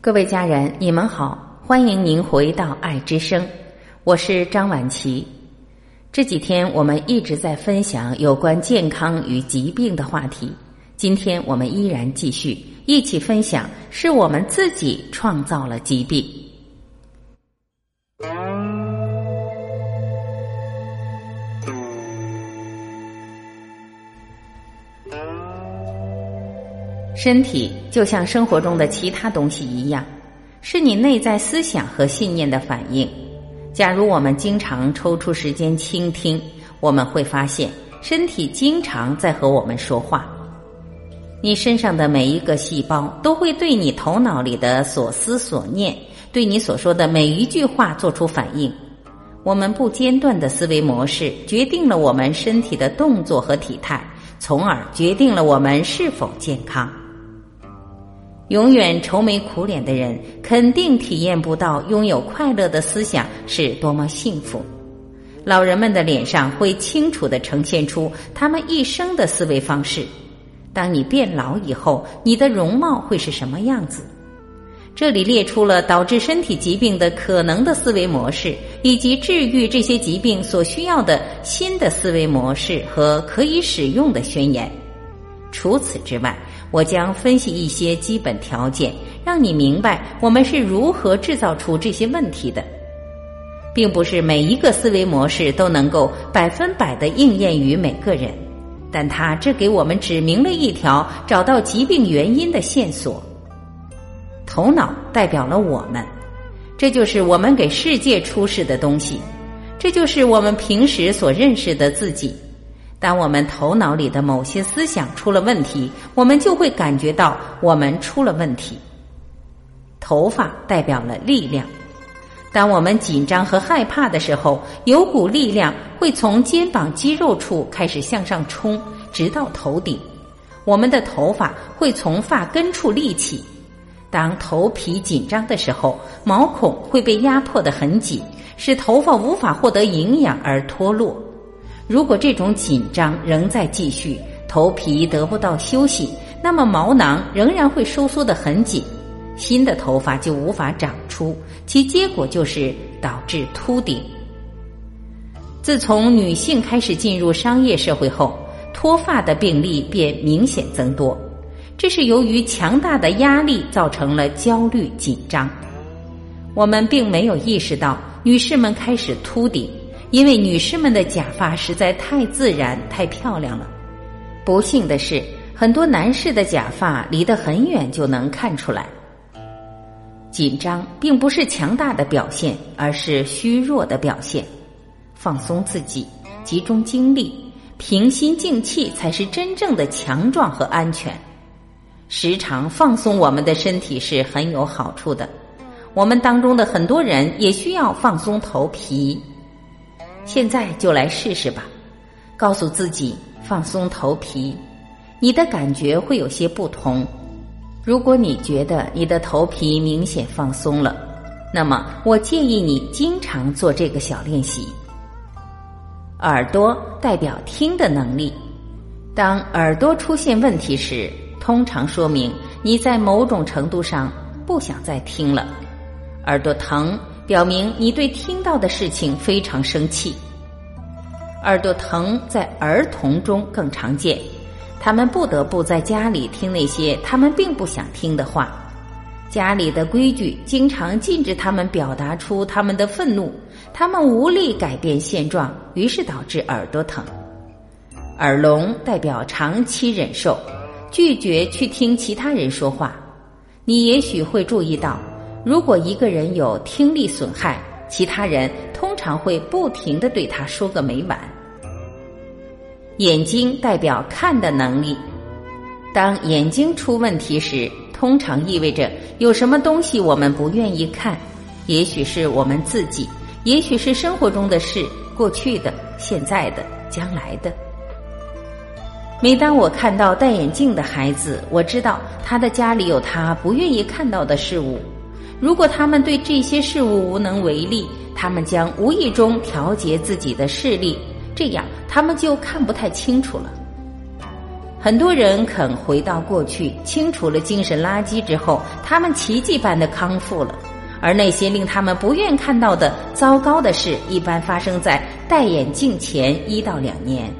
各位家人，你们好，欢迎您回到爱之声，我是张晚琪。这几天我们一直在分享有关健康与疾病的话题，今天我们依然继续一起分享，是我们自己创造了疾病。身体就像生活中的其他东西一样，是你内在思想和信念的反应。假如我们经常抽出时间倾听，我们会发现身体经常在和我们说话。你身上的每一个细胞都会对你头脑里的所思所念，对你所说的每一句话做出反应。我们不间断的思维模式决定了我们身体的动作和体态，从而决定了我们是否健康。永远愁眉苦脸的人，肯定体验不到拥有快乐的思想是多么幸福。老人们的脸上会清楚的呈现出他们一生的思维方式。当你变老以后，你的容貌会是什么样子？这里列出了导致身体疾病的可能的思维模式，以及治愈这些疾病所需要的新的思维模式和可以使用的宣言。除此之外，我将分析一些基本条件，让你明白我们是如何制造出这些问题的，并不是每一个思维模式都能够百分百的应验于每个人，但它这给我们指明了一条找到疾病原因的线索。头脑代表了我们，这就是我们给世界出示的东西，这就是我们平时所认识的自己。当我们头脑里的某些思想出了问题，我们就会感觉到我们出了问题。头发代表了力量，当我们紧张和害怕的时候，有股力量会从肩膀肌肉处开始向上冲，直到头顶。我们的头发会从发根处立起。当头皮紧张的时候，毛孔会被压迫得很紧，使头发无法获得营养而脱落。如果这种紧张仍在继续，头皮得不到休息，那么毛囊仍然会收缩得很紧，新的头发就无法长出，其结果就是导致秃顶。自从女性开始进入商业社会后，脱发的病例便明显增多，这是由于强大的压力造成了焦虑紧张。我们并没有意识到，女士们开始秃顶。因为女士们的假发实在太自然、太漂亮了。不幸的是，很多男士的假发离得很远就能看出来。紧张并不是强大的表现，而是虚弱的表现。放松自己，集中精力，平心静气，才是真正的强壮和安全。时常放松我们的身体是很有好处的。我们当中的很多人也需要放松头皮。现在就来试试吧，告诉自己放松头皮，你的感觉会有些不同。如果你觉得你的头皮明显放松了，那么我建议你经常做这个小练习。耳朵代表听的能力，当耳朵出现问题时，通常说明你在某种程度上不想再听了。耳朵疼。表明你对听到的事情非常生气。耳朵疼在儿童中更常见，他们不得不在家里听那些他们并不想听的话。家里的规矩经常禁止他们表达出他们的愤怒，他们无力改变现状，于是导致耳朵疼。耳聋代表长期忍受，拒绝去听其他人说话。你也许会注意到。如果一个人有听力损害，其他人通常会不停的对他说个没完。眼睛代表看的能力，当眼睛出问题时，通常意味着有什么东西我们不愿意看，也许是我们自己，也许是生活中的事，过去的、现在的、将来的。每当我看到戴眼镜的孩子，我知道他的家里有他不愿意看到的事物。如果他们对这些事物无能为力，他们将无意中调节自己的视力，这样他们就看不太清楚了。很多人肯回到过去，清除了精神垃圾之后，他们奇迹般的康复了。而那些令他们不愿看到的糟糕的事，一般发生在戴眼镜前一到两年。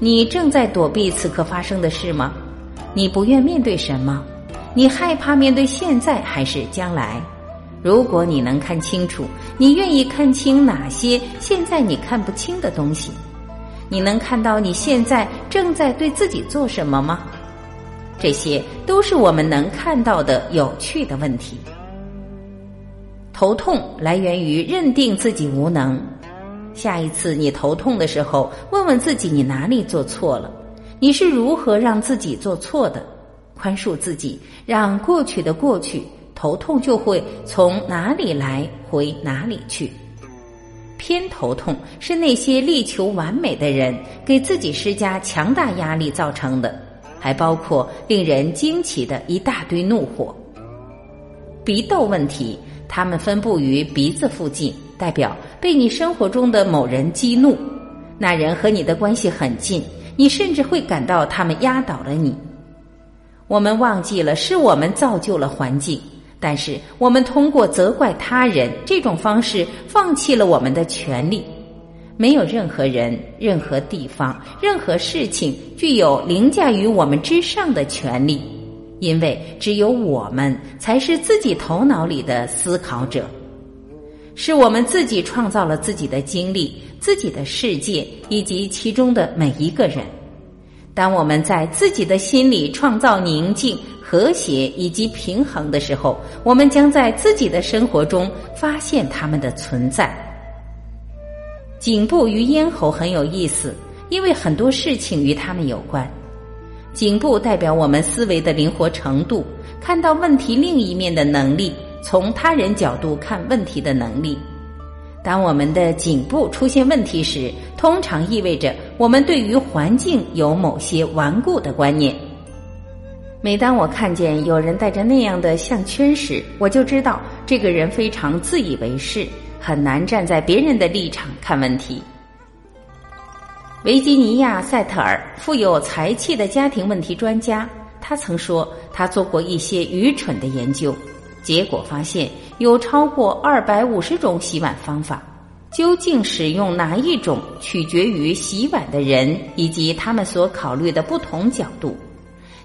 你正在躲避此刻发生的事吗？你不愿面对什么？你害怕面对现在还是将来？如果你能看清楚，你愿意看清哪些现在你看不清的东西？你能看到你现在正在对自己做什么吗？这些都是我们能看到的有趣的问题。头痛来源于认定自己无能。下一次你头痛的时候，问问自己你哪里做错了，你是如何让自己做错的？宽恕自己，让过去的过去，头痛就会从哪里来回哪里去。偏头痛是那些力求完美的人给自己施加强大压力造成的，还包括令人惊奇的一大堆怒火。鼻窦问题，它们分布于鼻子附近，代表被你生活中的某人激怒，那人和你的关系很近，你甚至会感到他们压倒了你。我们忘记了是我们造就了环境，但是我们通过责怪他人这种方式放弃了我们的权利。没有任何人、任何地方、任何事情具有凌驾于我们之上的权利，因为只有我们才是自己头脑里的思考者，是我们自己创造了自己的经历、自己的世界以及其中的每一个人。当我们在自己的心里创造宁静、和谐以及平衡的时候，我们将在自己的生活中发现它们的存在。颈部与咽喉很有意思，因为很多事情与它们有关。颈部代表我们思维的灵活程度，看到问题另一面的能力，从他人角度看问题的能力。当我们的颈部出现问题时，通常意味着我们对于环境有某些顽固的观念。每当我看见有人戴着那样的项圈时，我就知道这个人非常自以为是，很难站在别人的立场看问题。维吉尼亚·塞特尔，富有才气的家庭问题专家，他曾说，他做过一些愚蠢的研究。结果发现有超过二百五十种洗碗方法，究竟使用哪一种取决于洗碗的人以及他们所考虑的不同角度。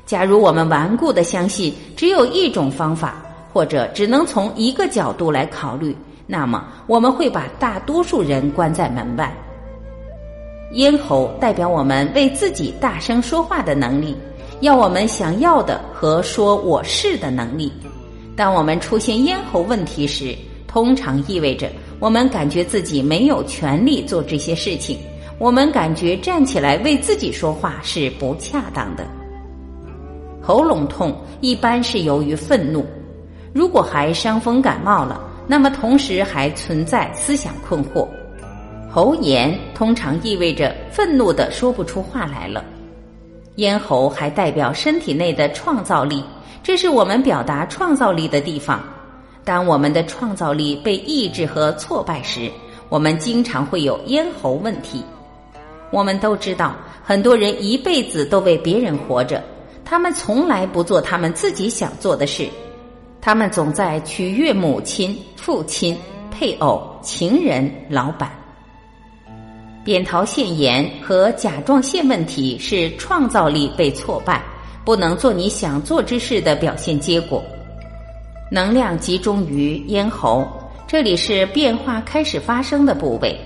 假如我们顽固的相信只有一种方法，或者只能从一个角度来考虑，那么我们会把大多数人关在门外。咽喉代表我们为自己大声说话的能力，要我们想要的和说我是的能力。当我们出现咽喉问题时，通常意味着我们感觉自己没有权利做这些事情。我们感觉站起来为自己说话是不恰当的。喉咙痛一般是由于愤怒，如果还伤风感冒了，那么同时还存在思想困惑。喉炎通常意味着愤怒的说不出话来了。咽喉还代表身体内的创造力。这是我们表达创造力的地方。当我们的创造力被抑制和挫败时，我们经常会有咽喉问题。我们都知道，很多人一辈子都为别人活着，他们从来不做他们自己想做的事。他们总在取悦母亲、父亲、配偶、情人、老板。扁桃腺炎和甲状腺问题是创造力被挫败。不能做你想做之事的表现结果，能量集中于咽喉，这里是变化开始发生的部位。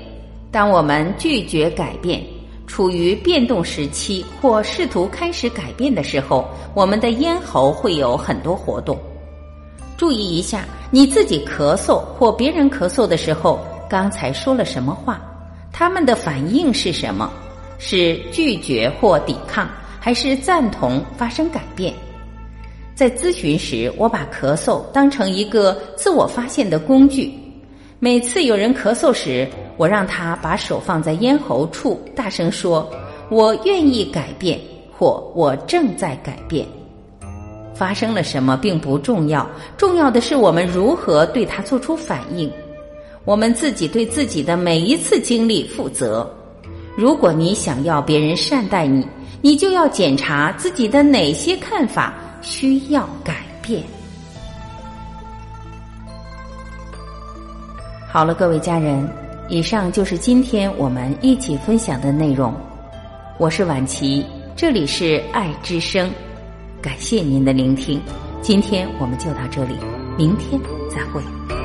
当我们拒绝改变，处于变动时期或试图开始改变的时候，我们的咽喉会有很多活动。注意一下，你自己咳嗽或别人咳嗽的时候，刚才说了什么话？他们的反应是什么？是拒绝或抵抗？还是赞同发生改变。在咨询时，我把咳嗽当成一个自我发现的工具。每次有人咳嗽时，我让他把手放在咽喉处，大声说：“我愿意改变，或我正在改变。”发生了什么并不重要，重要的是我们如何对他做出反应。我们自己对自己的每一次经历负责。如果你想要别人善待你，你就要检查自己的哪些看法需要改变。好了，各位家人，以上就是今天我们一起分享的内容。我是婉琪，这里是爱之声，感谢您的聆听。今天我们就到这里，明天再会。